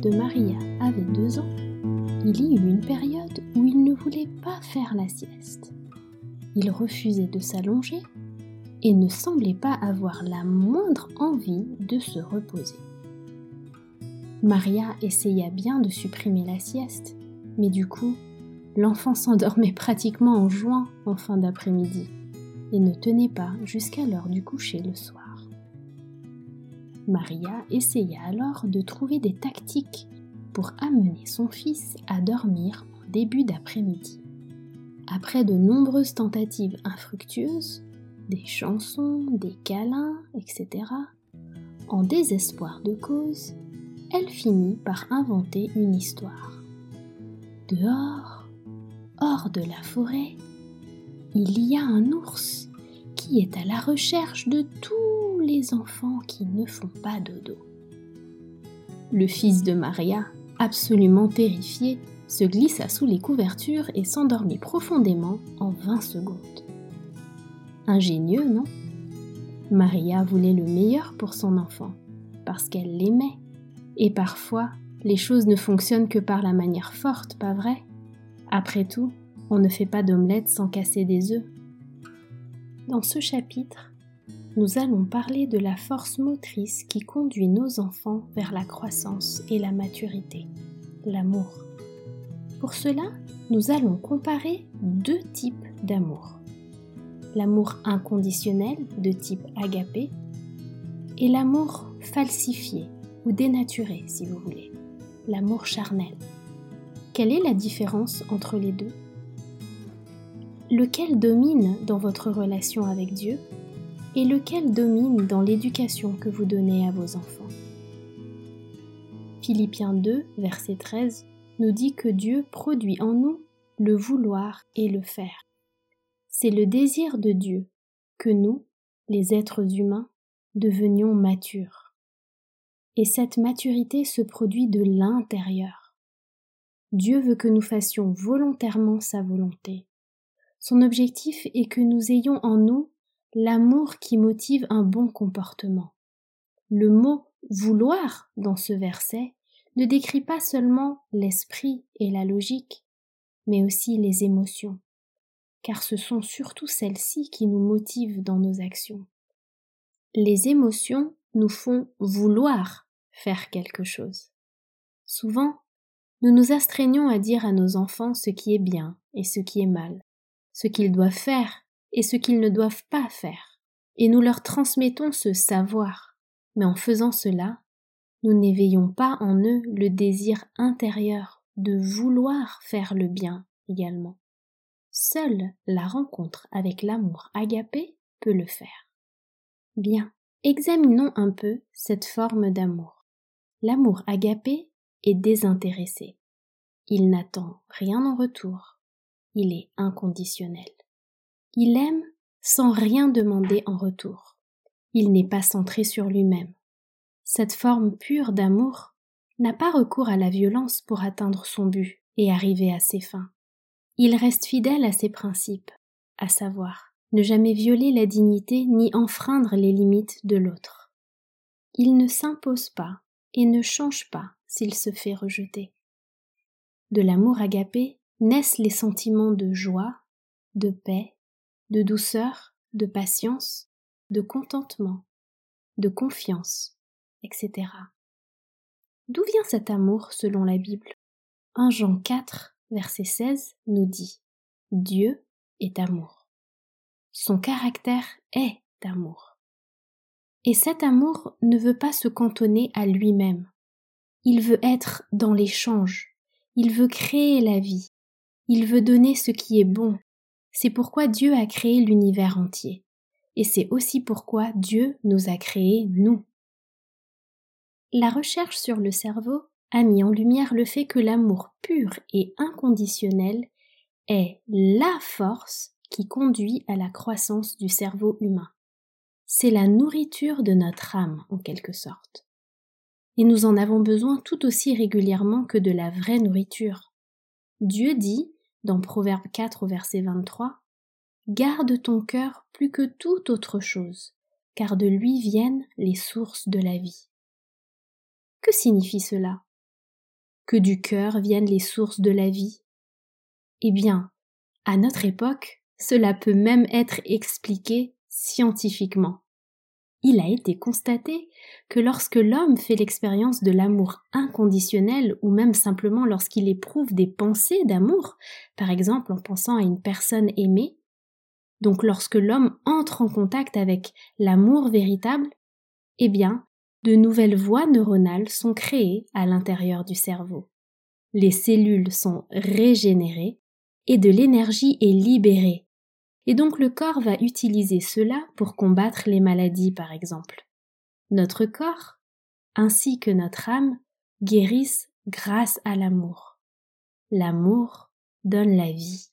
de Maria avait deux ans, il y eut une période où il ne voulait pas faire la sieste. Il refusait de s'allonger et ne semblait pas avoir la moindre envie de se reposer. Maria essaya bien de supprimer la sieste, mais du coup, l'enfant s'endormait pratiquement en jouant en fin d'après-midi et ne tenait pas jusqu'à l'heure du coucher le soir. Maria essaya alors de trouver des tactiques pour amener son fils à dormir en début d'après-midi. Après de nombreuses tentatives infructueuses, des chansons, des câlins, etc., en désespoir de cause, elle finit par inventer une histoire. Dehors, hors de la forêt, il y a un ours qui est à la recherche de tous les enfants qui ne font pas dodo. Le fils de Maria, absolument terrifié, se glissa sous les couvertures et s'endormit profondément en 20 secondes. Ingénieux, non? Maria voulait le meilleur pour son enfant, parce qu'elle l'aimait. Et parfois, les choses ne fonctionnent que par la manière forte, pas vrai? Après tout, on ne fait pas d'omelette sans casser des œufs. Dans ce chapitre, nous allons parler de la force motrice qui conduit nos enfants vers la croissance et la maturité, l'amour. Pour cela, nous allons comparer deux types d'amour. L'amour inconditionnel de type agapé et l'amour falsifié ou dénaturé si vous voulez, l'amour charnel. Quelle est la différence entre les deux? Lequel domine dans votre relation avec Dieu? Et lequel domine dans l'éducation que vous donnez à vos enfants Philippiens 2, verset 13 nous dit que Dieu produit en nous le vouloir et le faire. C'est le désir de Dieu que nous, les êtres humains, devenions matures. Et cette maturité se produit de l'intérieur. Dieu veut que nous fassions volontairement sa volonté. Son objectif est que nous ayons en nous l'amour qui motive un bon comportement. Le mot vouloir dans ce verset ne décrit pas seulement l'esprit et la logique, mais aussi les émotions, car ce sont surtout celles-ci qui nous motivent dans nos actions. Les émotions nous font vouloir faire quelque chose. Souvent, nous nous astreignons à dire à nos enfants ce qui est bien et ce qui est mal, ce qu'ils doivent faire et ce qu'ils ne doivent pas faire, et nous leur transmettons ce savoir. Mais en faisant cela, nous n'éveillons pas en eux le désir intérieur de vouloir faire le bien également. Seule la rencontre avec l'amour agapé peut le faire. Bien, examinons un peu cette forme d'amour. L'amour agapé est désintéressé. Il n'attend rien en retour. Il est inconditionnel. Il aime sans rien demander en retour. Il n'est pas centré sur lui-même cette forme pure d'amour n'a pas recours à la violence pour atteindre son but et arriver à ses fins. Il reste fidèle à ses principes, à savoir ne jamais violer la dignité ni enfreindre les limites de l'autre. Il ne s'impose pas et ne change pas s'il se fait rejeter. De l'amour agapé naissent les sentiments de joie, de paix, de douceur, de patience, de contentement, de confiance, etc. D'où vient cet amour selon la Bible? 1 Jean 4, verset 16 nous dit Dieu est amour. Son caractère est amour. Et cet amour ne veut pas se cantonner à lui-même. Il veut être dans l'échange. Il veut créer la vie. Il veut donner ce qui est bon. C'est pourquoi Dieu a créé l'univers entier. Et c'est aussi pourquoi Dieu nous a créés, nous. La recherche sur le cerveau a mis en lumière le fait que l'amour pur et inconditionnel est la force qui conduit à la croissance du cerveau humain. C'est la nourriture de notre âme, en quelque sorte. Et nous en avons besoin tout aussi régulièrement que de la vraie nourriture. Dieu dit, dans Proverbe 4 au verset 23, Garde ton cœur plus que toute autre chose, car de lui viennent les sources de la vie. Que signifie cela? Que du cœur viennent les sources de la vie? Eh bien, à notre époque, cela peut même être expliqué scientifiquement. Il a été constaté que lorsque l'homme fait l'expérience de l'amour inconditionnel ou même simplement lorsqu'il éprouve des pensées d'amour, par exemple en pensant à une personne aimée, donc lorsque l'homme entre en contact avec l'amour véritable, eh bien, de nouvelles voies neuronales sont créées à l'intérieur du cerveau. Les cellules sont régénérées et de l'énergie est libérée et donc le corps va utiliser cela pour combattre les maladies par exemple. Notre corps, ainsi que notre âme, guérissent grâce à l'amour. L'amour donne la vie.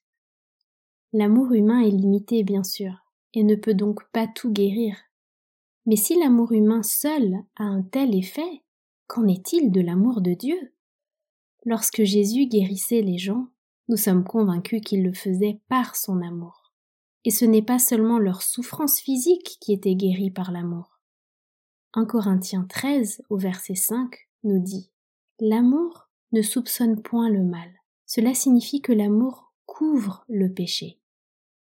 L'amour humain est limité bien sûr, et ne peut donc pas tout guérir. Mais si l'amour humain seul a un tel effet, qu'en est-il de l'amour de Dieu? Lorsque Jésus guérissait les gens, nous sommes convaincus qu'il le faisait par son amour. Et ce n'est pas seulement leur souffrance physique qui était guérie par l'amour. 1 Corinthiens 13 au verset 5 nous dit L'amour ne soupçonne point le mal. Cela signifie que l'amour couvre le péché.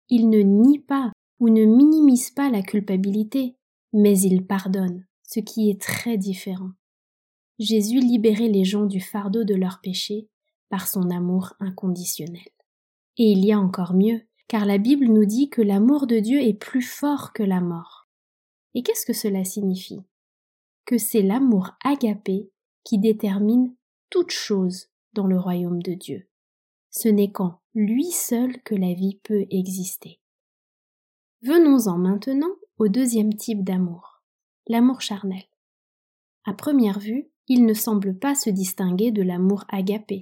Il ne nie pas ou ne minimise pas la culpabilité, mais il pardonne, ce qui est très différent. Jésus libérait les gens du fardeau de leur péché par son amour inconditionnel. Et il y a encore mieux, car la Bible nous dit que l'amour de Dieu est plus fort que la mort. Et qu'est-ce que cela signifie? Que c'est l'amour agapé qui détermine toute chose dans le royaume de Dieu. Ce n'est qu'en lui seul que la vie peut exister. Venons-en maintenant au deuxième type d'amour, l'amour charnel. À première vue, il ne semble pas se distinguer de l'amour agapé.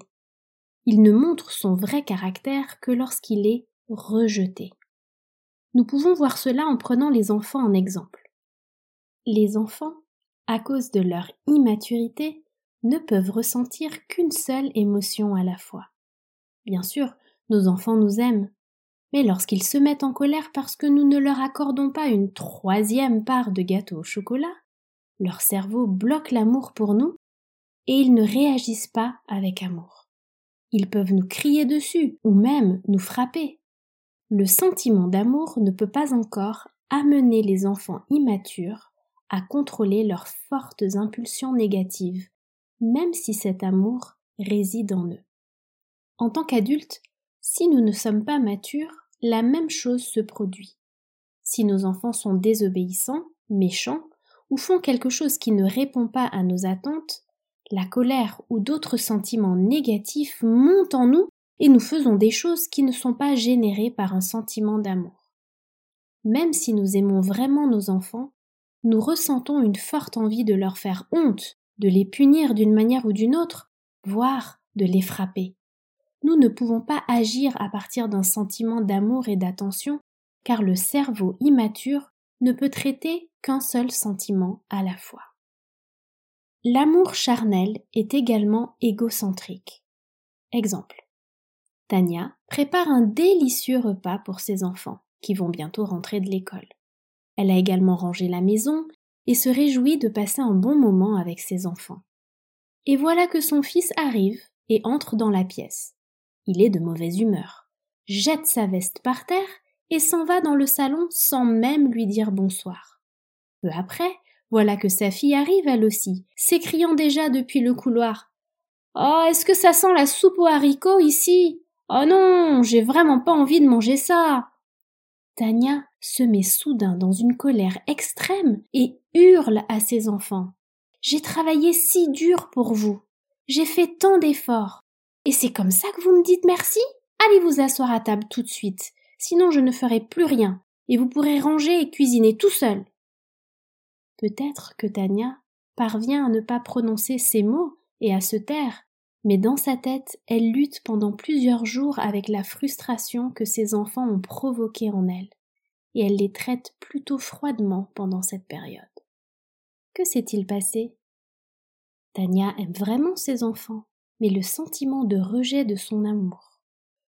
Il ne montre son vrai caractère que lorsqu'il est rejeté. Nous pouvons voir cela en prenant les enfants en exemple. Les enfants, à cause de leur immaturité, ne peuvent ressentir qu'une seule émotion à la fois. Bien sûr, nos enfants nous aiment, mais lorsqu'ils se mettent en colère parce que nous ne leur accordons pas une troisième part de gâteau au chocolat, leur cerveau bloque l'amour pour nous et ils ne réagissent pas avec amour. Ils peuvent nous crier dessus ou même nous frapper le sentiment d'amour ne peut pas encore amener les enfants immatures à contrôler leurs fortes impulsions négatives, même si cet amour réside en eux. En tant qu'adultes, si nous ne sommes pas matures, la même chose se produit. Si nos enfants sont désobéissants, méchants, ou font quelque chose qui ne répond pas à nos attentes, la colère ou d'autres sentiments négatifs montent en nous et nous faisons des choses qui ne sont pas générées par un sentiment d'amour. Même si nous aimons vraiment nos enfants, nous ressentons une forte envie de leur faire honte, de les punir d'une manière ou d'une autre, voire de les frapper. Nous ne pouvons pas agir à partir d'un sentiment d'amour et d'attention, car le cerveau immature ne peut traiter qu'un seul sentiment à la fois. L'amour charnel est également égocentrique. Exemple. Tania prépare un délicieux repas pour ses enfants, qui vont bientôt rentrer de l'école. Elle a également rangé la maison et se réjouit de passer un bon moment avec ses enfants. Et voilà que son fils arrive et entre dans la pièce. Il est de mauvaise humeur, jette sa veste par terre et s'en va dans le salon sans même lui dire bonsoir. Peu après, voilà que sa fille arrive elle aussi, s'écriant déjà depuis le couloir. Oh, est-ce que ça sent la soupe aux haricots ici? Oh non, j'ai vraiment pas envie de manger ça. Tania se met soudain dans une colère extrême et hurle à ses enfants. J'ai travaillé si dur pour vous. J'ai fait tant d'efforts. Et c'est comme ça que vous me dites merci? Allez vous asseoir à table tout de suite, sinon je ne ferai plus rien, et vous pourrez ranger et cuisiner tout seul. Peut-être que Tania parvient à ne pas prononcer ces mots et à se taire, mais dans sa tête, elle lutte pendant plusieurs jours avec la frustration que ses enfants ont provoquée en elle, et elle les traite plutôt froidement pendant cette période. Que s'est-il passé? Tania aime vraiment ses enfants, mais le sentiment de rejet de son amour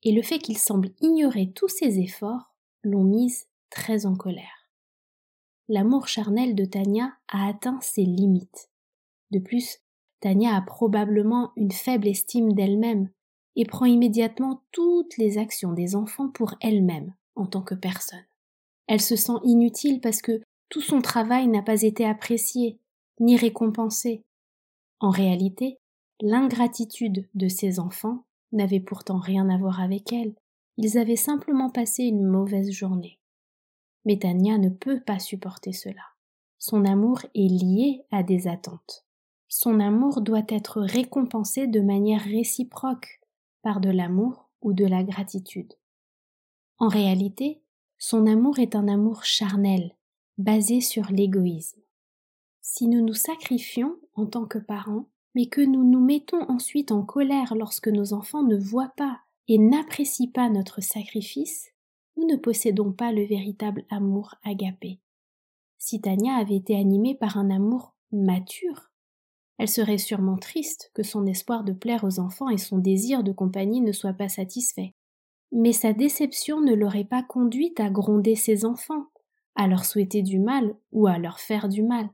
et le fait qu'il semble ignorer tous ses efforts l'ont mise très en colère. L'amour charnel de Tania a atteint ses limites. De plus, Tania a probablement une faible estime d'elle-même et prend immédiatement toutes les actions des enfants pour elle-même en tant que personne. Elle se sent inutile parce que tout son travail n'a pas été apprécié ni récompensé. En réalité, l'ingratitude de ses enfants n'avait pourtant rien à voir avec elle. Ils avaient simplement passé une mauvaise journée. Mais Tania ne peut pas supporter cela. Son amour est lié à des attentes. Son amour doit être récompensé de manière réciproque par de l'amour ou de la gratitude. En réalité, son amour est un amour charnel, basé sur l'égoïsme. Si nous nous sacrifions en tant que parents, mais que nous nous mettons ensuite en colère lorsque nos enfants ne voient pas et n'apprécient pas notre sacrifice, nous ne possédons pas le véritable amour agapé. Si Tania avait été animée par un amour mature, elle serait sûrement triste que son espoir de plaire aux enfants et son désir de compagnie ne soient pas satisfaits. Mais sa déception ne l'aurait pas conduite à gronder ses enfants, à leur souhaiter du mal ou à leur faire du mal.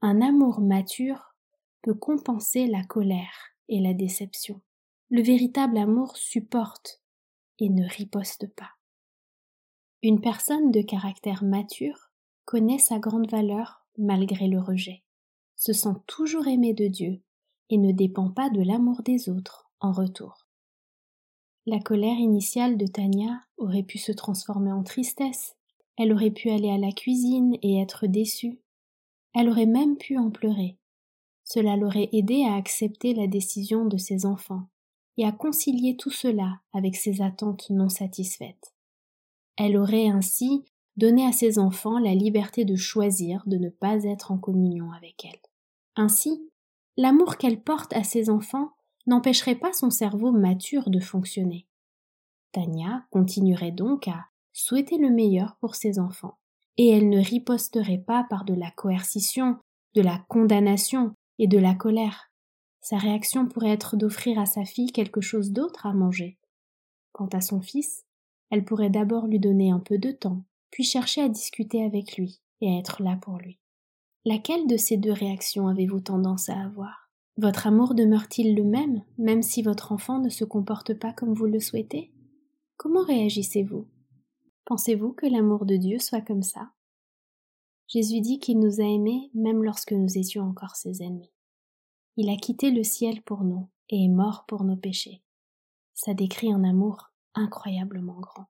Un amour mature peut compenser la colère et la déception. Le véritable amour supporte et ne riposte pas. Une personne de caractère mature connaît sa grande valeur malgré le rejet, se sent toujours aimé de Dieu et ne dépend pas de l'amour des autres en retour. La colère initiale de Tania aurait pu se transformer en tristesse, elle aurait pu aller à la cuisine et être déçue, elle aurait même pu en pleurer. Cela l'aurait aidé à accepter la décision de ses enfants et à concilier tout cela avec ses attentes non satisfaites. Elle aurait ainsi donné à ses enfants la liberté de choisir de ne pas être en communion avec elle. Ainsi, l'amour qu'elle porte à ses enfants n'empêcherait pas son cerveau mature de fonctionner. Tania continuerait donc à souhaiter le meilleur pour ses enfants, et elle ne riposterait pas par de la coercition, de la condamnation et de la colère. Sa réaction pourrait être d'offrir à sa fille quelque chose d'autre à manger. Quant à son fils, elle pourrait d'abord lui donner un peu de temps, puis chercher à discuter avec lui et à être là pour lui. Laquelle de ces deux réactions avez-vous tendance à avoir? Votre amour demeure-t-il le même, même si votre enfant ne se comporte pas comme vous le souhaitez? Comment réagissez-vous? Pensez-vous que l'amour de Dieu soit comme ça? Jésus dit qu'il nous a aimés même lorsque nous étions encore ses ennemis. Il a quitté le ciel pour nous et est mort pour nos péchés. Ça décrit un amour incroyablement grand.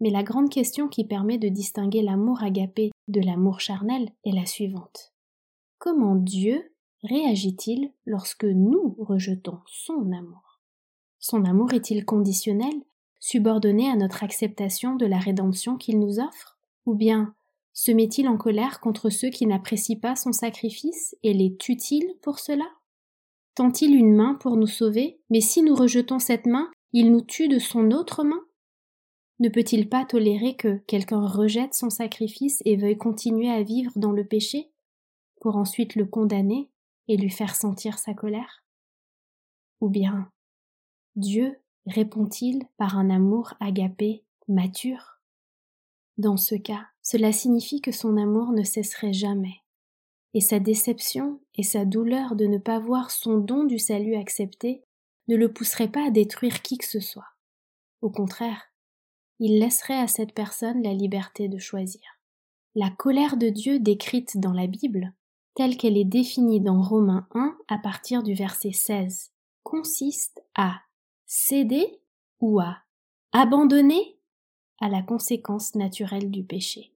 Mais la grande question qui permet de distinguer l'amour agapé de l'amour charnel est la suivante. Comment Dieu réagit-il lorsque nous rejetons son amour? Son amour est-il conditionnel, subordonné à notre acceptation de la rédemption qu'il nous offre? Ou bien se met-il en colère contre ceux qui n'apprécient pas son sacrifice et les tue-t-il pour cela? Tend-il une main pour nous sauver, mais si nous rejetons cette main, il nous tue de son autre main? Ne peut-il pas tolérer que quelqu'un rejette son sacrifice et veuille continuer à vivre dans le péché, pour ensuite le condamner et lui faire sentir sa colère? Ou bien Dieu répond-il par un amour agapé, mature? Dans ce cas, cela signifie que son amour ne cesserait jamais, et sa déception et sa douleur de ne pas voir son don du salut accepté ne le pousseraient pas à détruire qui que ce soit. Au contraire, il laisserait à cette personne la liberté de choisir. La colère de Dieu décrite dans la Bible telle qu'elle est définie dans Romains 1 à partir du verset 16, consiste à céder ou à abandonner à la conséquence naturelle du péché.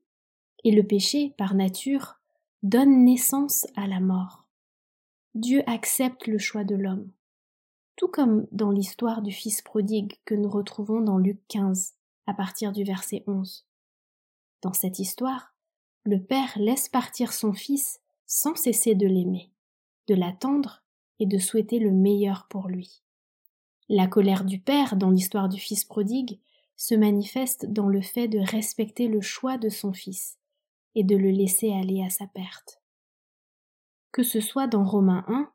Et le péché, par nature, donne naissance à la mort. Dieu accepte le choix de l'homme. Tout comme dans l'histoire du Fils prodigue que nous retrouvons dans Luc 15, à partir du verset 11. Dans cette histoire, le Père laisse partir son Fils sans cesser de l'aimer, de l'attendre et de souhaiter le meilleur pour lui. La colère du Père dans l'histoire du Fils prodigue se manifeste dans le fait de respecter le choix de son Fils et de le laisser aller à sa perte. Que ce soit dans Romains 1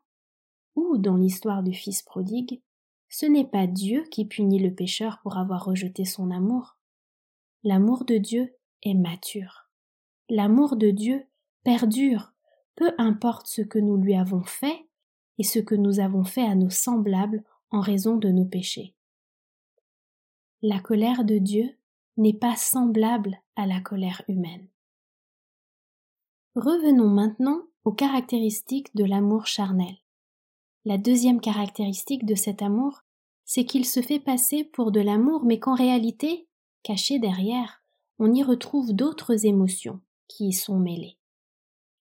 ou dans l'histoire du Fils prodigue, ce n'est pas Dieu qui punit le pécheur pour avoir rejeté son amour. L'amour de Dieu est mature. L'amour de Dieu perdure peu importe ce que nous lui avons fait et ce que nous avons fait à nos semblables en raison de nos péchés. La colère de Dieu n'est pas semblable à la colère humaine. Revenons maintenant aux caractéristiques de l'amour charnel. La deuxième caractéristique de cet amour, c'est qu'il se fait passer pour de l'amour, mais qu'en réalité, caché derrière, on y retrouve d'autres émotions qui y sont mêlées.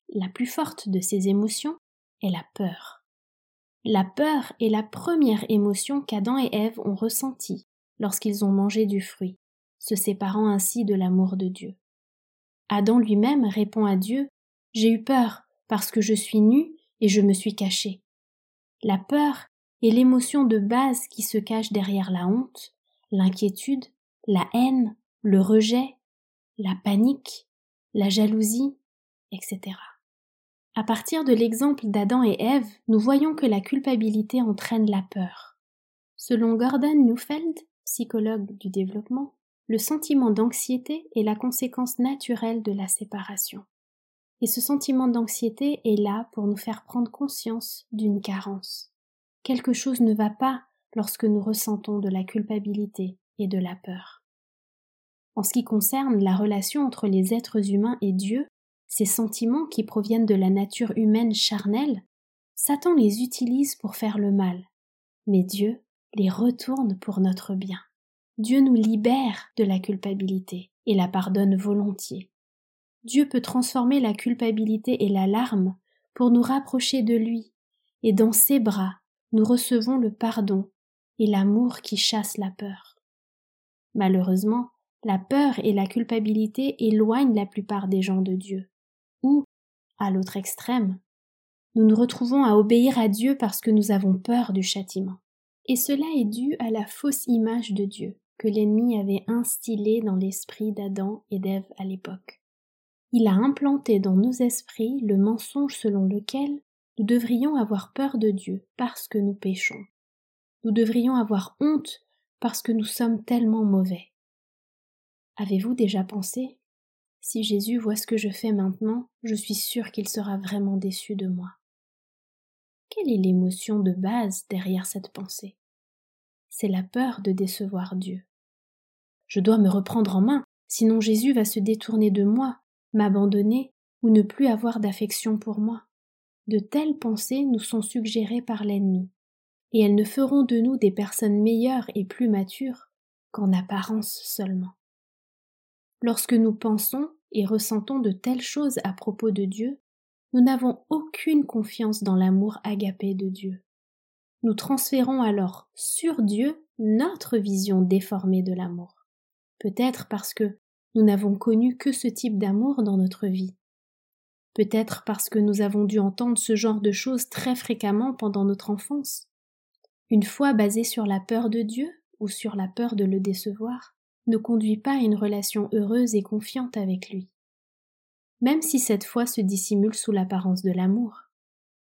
La plus forte de ces émotions est la peur. La peur est la première émotion qu'Adam et Ève ont ressentie lorsqu'ils ont mangé du fruit, se séparant ainsi de l'amour de Dieu. Adam lui-même répond à Dieu J'ai eu peur parce que je suis nu et je me suis caché. La peur est l'émotion de base qui se cache derrière la honte, l'inquiétude, la haine, le rejet, la panique, la jalousie, etc. À partir de l'exemple d'Adam et Ève, nous voyons que la culpabilité entraîne la peur. Selon Gordon Neufeld, psychologue du développement, le sentiment d'anxiété est la conséquence naturelle de la séparation. Et ce sentiment d'anxiété est là pour nous faire prendre conscience d'une carence. Quelque chose ne va pas lorsque nous ressentons de la culpabilité et de la peur. En ce qui concerne la relation entre les êtres humains et Dieu, ces sentiments qui proviennent de la nature humaine charnelle, Satan les utilise pour faire le mal, mais Dieu les retourne pour notre bien. Dieu nous libère de la culpabilité et la pardonne volontiers. Dieu peut transformer la culpabilité et la larme pour nous rapprocher de lui, et dans ses bras nous recevons le pardon et l'amour qui chasse la peur. Malheureusement, la peur et la culpabilité éloignent la plupart des gens de Dieu l'autre extrême, nous nous retrouvons à obéir à Dieu parce que nous avons peur du châtiment. Et cela est dû à la fausse image de Dieu que l'ennemi avait instillée dans l'esprit d'Adam et d'Ève à l'époque. Il a implanté dans nos esprits le mensonge selon lequel nous devrions avoir peur de Dieu parce que nous péchons. Nous devrions avoir honte parce que nous sommes tellement mauvais. Avez-vous déjà pensé si Jésus voit ce que je fais maintenant, je suis sûre qu'il sera vraiment déçu de moi. Quelle est l'émotion de base derrière cette pensée? C'est la peur de décevoir Dieu. Je dois me reprendre en main, sinon Jésus va se détourner de moi, m'abandonner ou ne plus avoir d'affection pour moi. De telles pensées nous sont suggérées par l'ennemi, et elles ne feront de nous des personnes meilleures et plus matures qu'en apparence seulement. Lorsque nous pensons et ressentons de telles choses à propos de Dieu, nous n'avons aucune confiance dans l'amour agapé de Dieu. Nous transférons alors sur Dieu notre vision déformée de l'amour. Peut-être parce que nous n'avons connu que ce type d'amour dans notre vie. Peut-être parce que nous avons dû entendre ce genre de choses très fréquemment pendant notre enfance. Une foi basée sur la peur de Dieu ou sur la peur de le décevoir ne conduit pas à une relation heureuse et confiante avec lui. Même si cette foi se dissimule sous l'apparence de l'amour,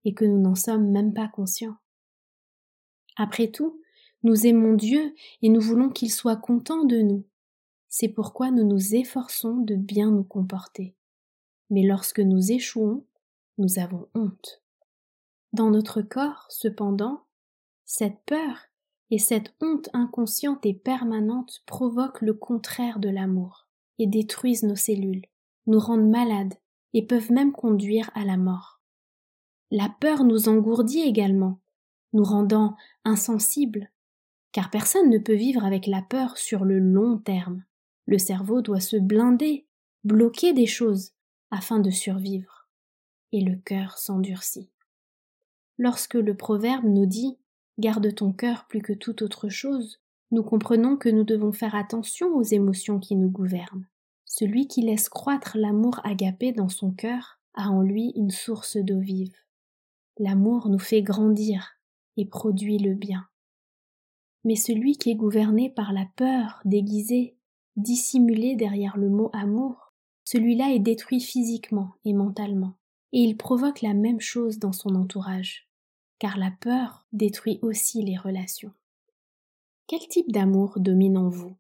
et que nous n'en sommes même pas conscients. Après tout, nous aimons Dieu et nous voulons qu'il soit content de nous. C'est pourquoi nous nous efforçons de bien nous comporter. Mais lorsque nous échouons, nous avons honte. Dans notre corps, cependant, cette peur et cette honte inconsciente et permanente provoquent le contraire de l'amour et détruisent nos cellules, nous rendent malades et peuvent même conduire à la mort. La peur nous engourdit également, nous rendant insensibles, car personne ne peut vivre avec la peur sur le long terme. Le cerveau doit se blinder, bloquer des choses, afin de survivre, et le cœur s'endurcit. Lorsque le proverbe nous dit Garde ton cœur plus que toute autre chose, nous comprenons que nous devons faire attention aux émotions qui nous gouvernent. Celui qui laisse croître l'amour agapé dans son cœur a en lui une source d'eau vive. L'amour nous fait grandir et produit le bien. Mais celui qui est gouverné par la peur déguisée, dissimulée derrière le mot amour, celui-là est détruit physiquement et mentalement, et il provoque la même chose dans son entourage car la peur détruit aussi les relations. Quel type d'amour domine en vous?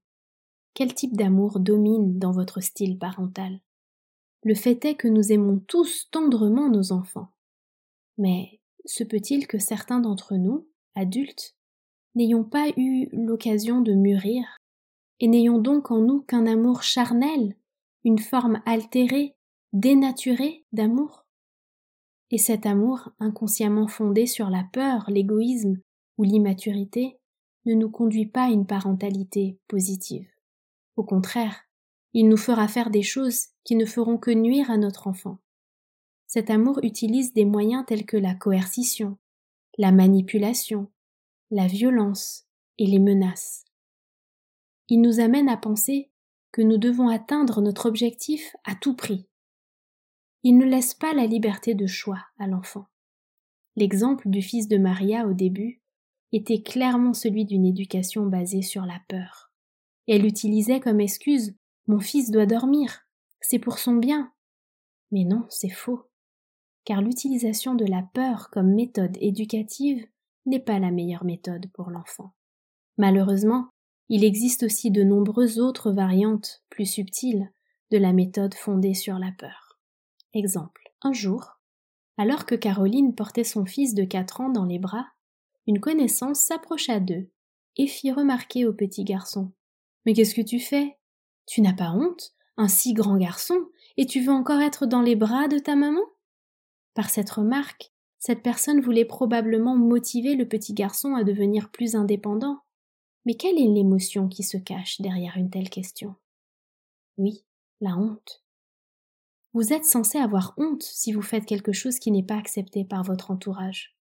Quel type d'amour domine dans votre style parental? Le fait est que nous aimons tous tendrement nos enfants. Mais se peut-il que certains d'entre nous, adultes, n'ayons pas eu l'occasion de mûrir, et n'ayons donc en nous qu'un amour charnel, une forme altérée, dénaturée d'amour? Et cet amour, inconsciemment fondé sur la peur, l'égoïsme ou l'immaturité, ne nous conduit pas à une parentalité positive. Au contraire, il nous fera faire des choses qui ne feront que nuire à notre enfant. Cet amour utilise des moyens tels que la coercition, la manipulation, la violence et les menaces. Il nous amène à penser que nous devons atteindre notre objectif à tout prix. Il ne laisse pas la liberté de choix à l'enfant. L'exemple du fils de Maria au début était clairement celui d'une éducation basée sur la peur. elle utilisait comme excuse Mon fils doit dormir, c'est pour son bien. Mais non, c'est faux. Car l'utilisation de la peur comme méthode éducative n'est pas la meilleure méthode pour l'enfant. Malheureusement, il existe aussi de nombreuses autres variantes plus subtiles de la méthode fondée sur la peur. Exemple. Un jour, alors que Caroline portait son fils de quatre ans dans les bras, une connaissance s'approcha d'eux et fit remarquer au petit garçon. Mais qu'est-ce que tu fais? Tu n'as pas honte? Un si grand garçon, et tu veux encore être dans les bras de ta maman? Par cette remarque, cette personne voulait probablement motiver le petit garçon à devenir plus indépendant. Mais quelle est l'émotion qui se cache derrière une telle question? Oui, la honte. Vous êtes censé avoir honte si vous faites quelque chose qui n'est pas accepté par votre entourage.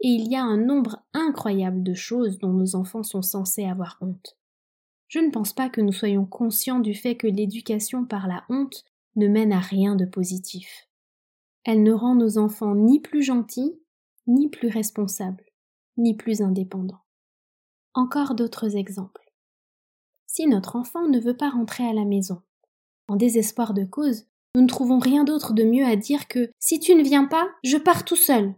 Et il y a un nombre incroyable de choses dont nos enfants sont censés avoir honte. Je ne pense pas que nous soyons conscients du fait que l'éducation par la honte ne mène à rien de positif. Elle ne rend nos enfants ni plus gentils, ni plus responsables, ni plus indépendants. Encore d'autres exemples. Si notre enfant ne veut pas rentrer à la maison, en désespoir de cause, nous ne trouvons rien d'autre de mieux à dire que si tu ne viens pas, je pars tout seul,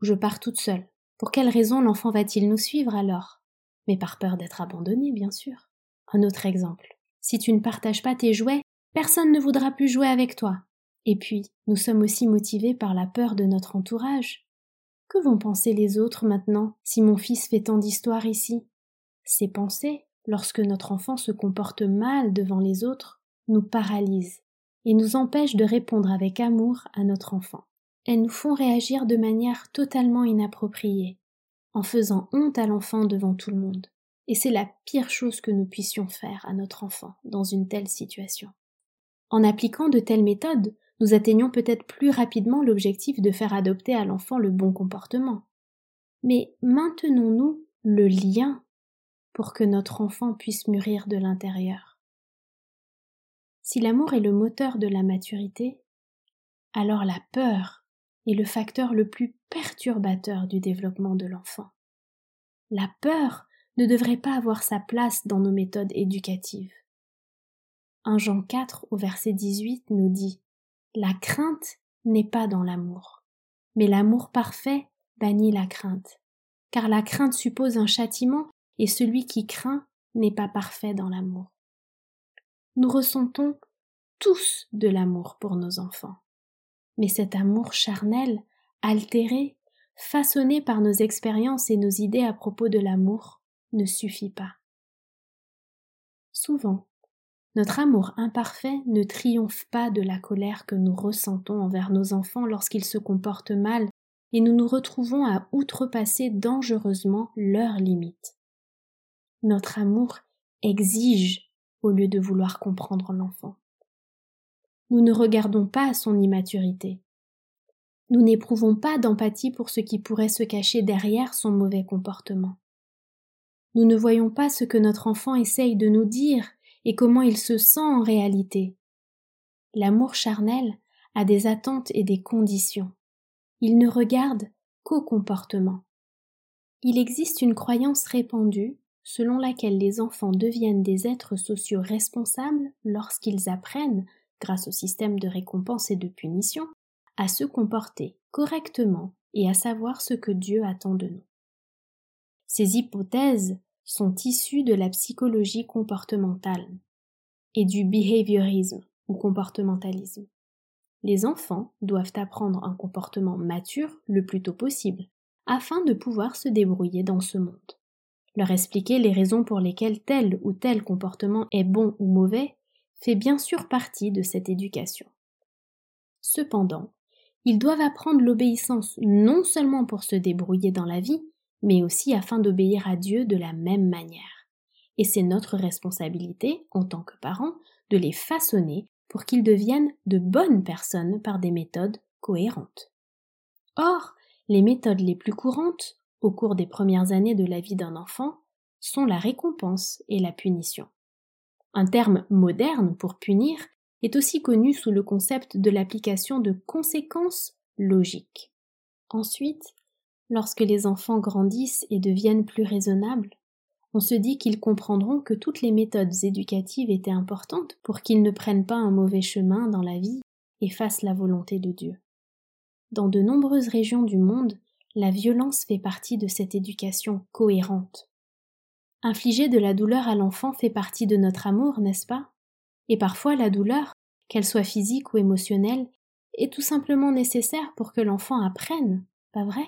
ou je pars toute seule. Pour quelle raison l'enfant va-t-il nous suivre alors? Mais par peur d'être abandonné, bien sûr. Un autre exemple. Si tu ne partages pas tes jouets, personne ne voudra plus jouer avec toi. Et puis, nous sommes aussi motivés par la peur de notre entourage. Que vont penser les autres maintenant si mon fils fait tant d'histoires ici? Ces pensées, lorsque notre enfant se comporte mal devant les autres, nous paralysent et nous empêchent de répondre avec amour à notre enfant. Elles nous font réagir de manière totalement inappropriée, en faisant honte à l'enfant devant tout le monde. Et c'est la pire chose que nous puissions faire à notre enfant dans une telle situation. En appliquant de telles méthodes, nous atteignons peut-être plus rapidement l'objectif de faire adopter à l'enfant le bon comportement. Mais maintenons-nous le lien pour que notre enfant puisse mûrir de l'intérieur. Si l'amour est le moteur de la maturité, alors la peur est le facteur le plus perturbateur du développement de l'enfant. La peur ne devrait pas avoir sa place dans nos méthodes éducatives. 1 Jean 4 au verset 18 nous dit la crainte n'est pas dans l'amour, mais l'amour parfait bannit la crainte, car la crainte suppose un châtiment et celui qui craint n'est pas parfait dans l'amour. Nous ressentons tous de l'amour pour nos enfants, mais cet amour charnel, altéré, façonné par nos expériences et nos idées à propos de l'amour, ne suffit pas. Souvent, notre amour imparfait ne triomphe pas de la colère que nous ressentons envers nos enfants lorsqu'ils se comportent mal et nous nous retrouvons à outrepasser dangereusement leurs limites. Notre amour exige au lieu de vouloir comprendre l'enfant. Nous ne regardons pas son immaturité. Nous n'éprouvons pas d'empathie pour ce qui pourrait se cacher derrière son mauvais comportement. Nous ne voyons pas ce que notre enfant essaye de nous dire et comment il se sent en réalité. L'amour charnel a des attentes et des conditions. Il ne regarde qu'au comportement. Il existe une croyance répandue selon laquelle les enfants deviennent des êtres sociaux responsables lorsqu'ils apprennent, grâce au système de récompense et de punition, à se comporter correctement et à savoir ce que Dieu attend de nous. Ces hypothèses sont issus de la psychologie comportementale et du behaviorisme ou comportementalisme. les enfants doivent apprendre un comportement mature le plus tôt possible, afin de pouvoir se débrouiller dans ce monde. Leur expliquer les raisons pour lesquelles tel ou tel comportement est bon ou mauvais fait bien sûr partie de cette éducation. Cependant, ils doivent apprendre l'obéissance non seulement pour se débrouiller dans la vie, mais aussi afin d'obéir à Dieu de la même manière. Et c'est notre responsabilité, en tant que parents, de les façonner pour qu'ils deviennent de bonnes personnes par des méthodes cohérentes. Or, les méthodes les plus courantes, au cours des premières années de la vie d'un enfant, sont la récompense et la punition. Un terme moderne pour punir est aussi connu sous le concept de l'application de conséquences logiques. Ensuite, lorsque les enfants grandissent et deviennent plus raisonnables, on se dit qu'ils comprendront que toutes les méthodes éducatives étaient importantes pour qu'ils ne prennent pas un mauvais chemin dans la vie et fassent la volonté de Dieu. Dans de nombreuses régions du monde, la violence fait partie de cette éducation cohérente. Infliger de la douleur à l'enfant fait partie de notre amour, n'est-ce pas? Et parfois la douleur, qu'elle soit physique ou émotionnelle, est tout simplement nécessaire pour que l'enfant apprenne, pas vrai?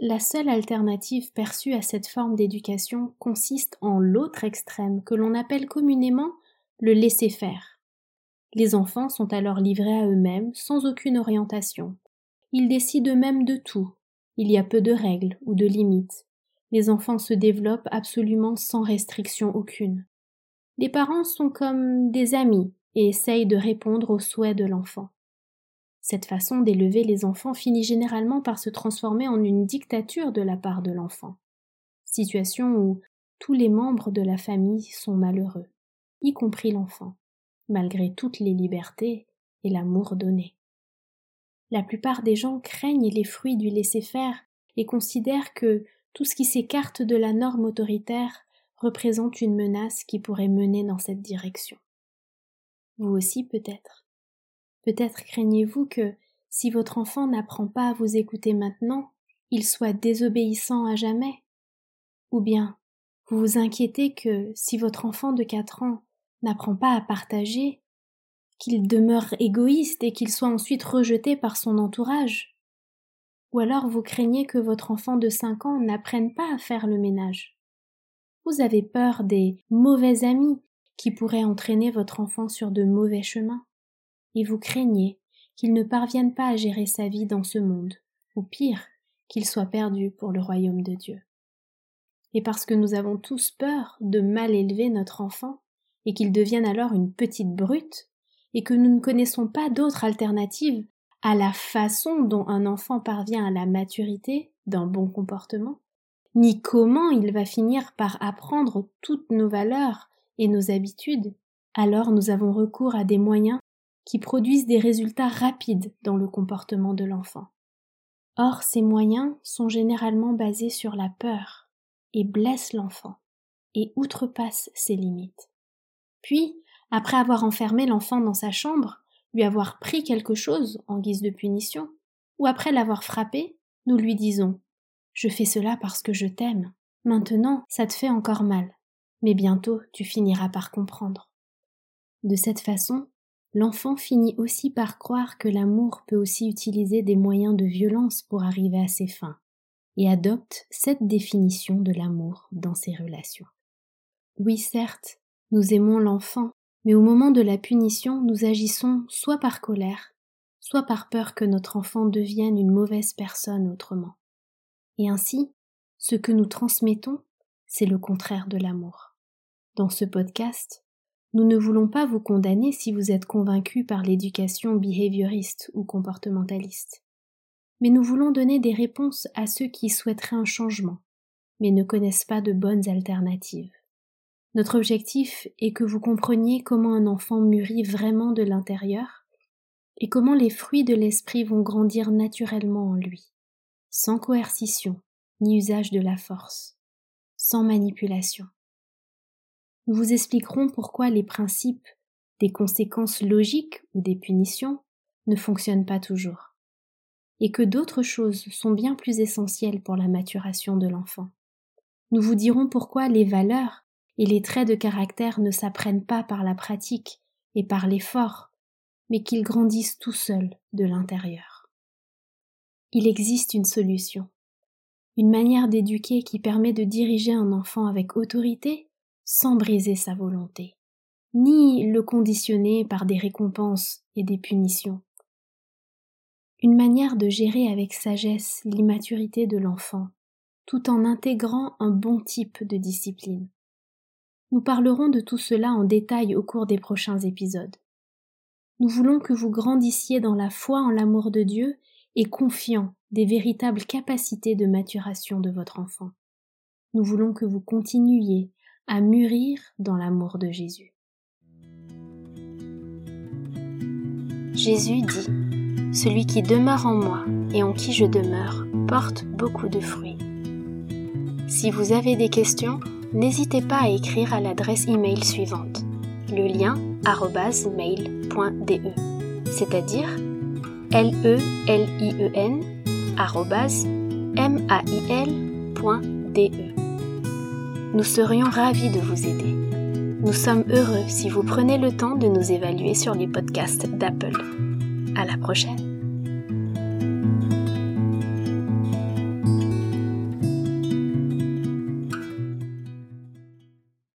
La seule alternative perçue à cette forme d'éducation consiste en l'autre extrême que l'on appelle communément le laisser faire. Les enfants sont alors livrés à eux-mêmes sans aucune orientation. Ils décident eux-mêmes de tout. Il y a peu de règles ou de limites. Les enfants se développent absolument sans restriction aucune. Les parents sont comme des amis et essayent de répondre aux souhaits de l'enfant. Cette façon d'élever les enfants finit généralement par se transformer en une dictature de la part de l'enfant, situation où tous les membres de la famille sont malheureux, y compris l'enfant, malgré toutes les libertés et l'amour donné. La plupart des gens craignent les fruits du laisser-faire et considèrent que tout ce qui s'écarte de la norme autoritaire représente une menace qui pourrait mener dans cette direction. Vous aussi peut-être. Peut-être craignez-vous que, si votre enfant n'apprend pas à vous écouter maintenant, il soit désobéissant à jamais. Ou bien, vous vous inquiétez que, si votre enfant de quatre ans n'apprend pas à partager, qu'il demeure égoïste et qu'il soit ensuite rejeté par son entourage. Ou alors vous craignez que votre enfant de cinq ans n'apprenne pas à faire le ménage. Vous avez peur des mauvais amis qui pourraient entraîner votre enfant sur de mauvais chemins, et vous craignez qu'il ne parvienne pas à gérer sa vie dans ce monde, ou pire, qu'il soit perdu pour le royaume de Dieu. Et parce que nous avons tous peur de mal élever notre enfant, et qu'il devienne alors une petite brute, et que nous ne connaissons pas d'autre alternative à la façon dont un enfant parvient à la maturité d'un bon comportement, ni comment il va finir par apprendre toutes nos valeurs et nos habitudes, alors nous avons recours à des moyens qui produisent des résultats rapides dans le comportement de l'enfant. Or, ces moyens sont généralement basés sur la peur et blessent l'enfant et outrepassent ses limites. Puis, après avoir enfermé l'enfant dans sa chambre, lui avoir pris quelque chose en guise de punition, ou après l'avoir frappé, nous lui disons je fais cela parce que je t'aime. Maintenant, ça te fait encore mal. Mais bientôt, tu finiras par comprendre. De cette façon, l'enfant finit aussi par croire que l'amour peut aussi utiliser des moyens de violence pour arriver à ses fins, et adopte cette définition de l'amour dans ses relations. Oui, certes, nous aimons l'enfant, mais au moment de la punition, nous agissons soit par colère, soit par peur que notre enfant devienne une mauvaise personne autrement. Et ainsi, ce que nous transmettons, c'est le contraire de l'amour. Dans ce podcast, nous ne voulons pas vous condamner si vous êtes convaincu par l'éducation behavioriste ou comportementaliste. Mais nous voulons donner des réponses à ceux qui souhaiteraient un changement, mais ne connaissent pas de bonnes alternatives. Notre objectif est que vous compreniez comment un enfant mûrit vraiment de l'intérieur et comment les fruits de l'esprit vont grandir naturellement en lui sans coercition ni usage de la force, sans manipulation. Nous vous expliquerons pourquoi les principes des conséquences logiques ou des punitions ne fonctionnent pas toujours, et que d'autres choses sont bien plus essentielles pour la maturation de l'enfant. Nous vous dirons pourquoi les valeurs et les traits de caractère ne s'apprennent pas par la pratique et par l'effort, mais qu'ils grandissent tout seuls de l'intérieur. Il existe une solution, une manière d'éduquer qui permet de diriger un enfant avec autorité sans briser sa volonté, ni le conditionner par des récompenses et des punitions. Une manière de gérer avec sagesse l'immaturité de l'enfant, tout en intégrant un bon type de discipline. Nous parlerons de tout cela en détail au cours des prochains épisodes. Nous voulons que vous grandissiez dans la foi en l'amour de Dieu et confiant des véritables capacités de maturation de votre enfant. Nous voulons que vous continuiez à mûrir dans l'amour de Jésus. Jésus dit, Celui qui demeure en moi et en qui je demeure porte beaucoup de fruits. Si vous avez des questions, n'hésitez pas à écrire à l'adresse email suivante le lien mail.de, c'est-à-dire l e l i e n m l.de. Nous serions ravis de vous aider. Nous sommes heureux si vous prenez le temps de nous évaluer sur les podcasts d'Apple. À la prochaine.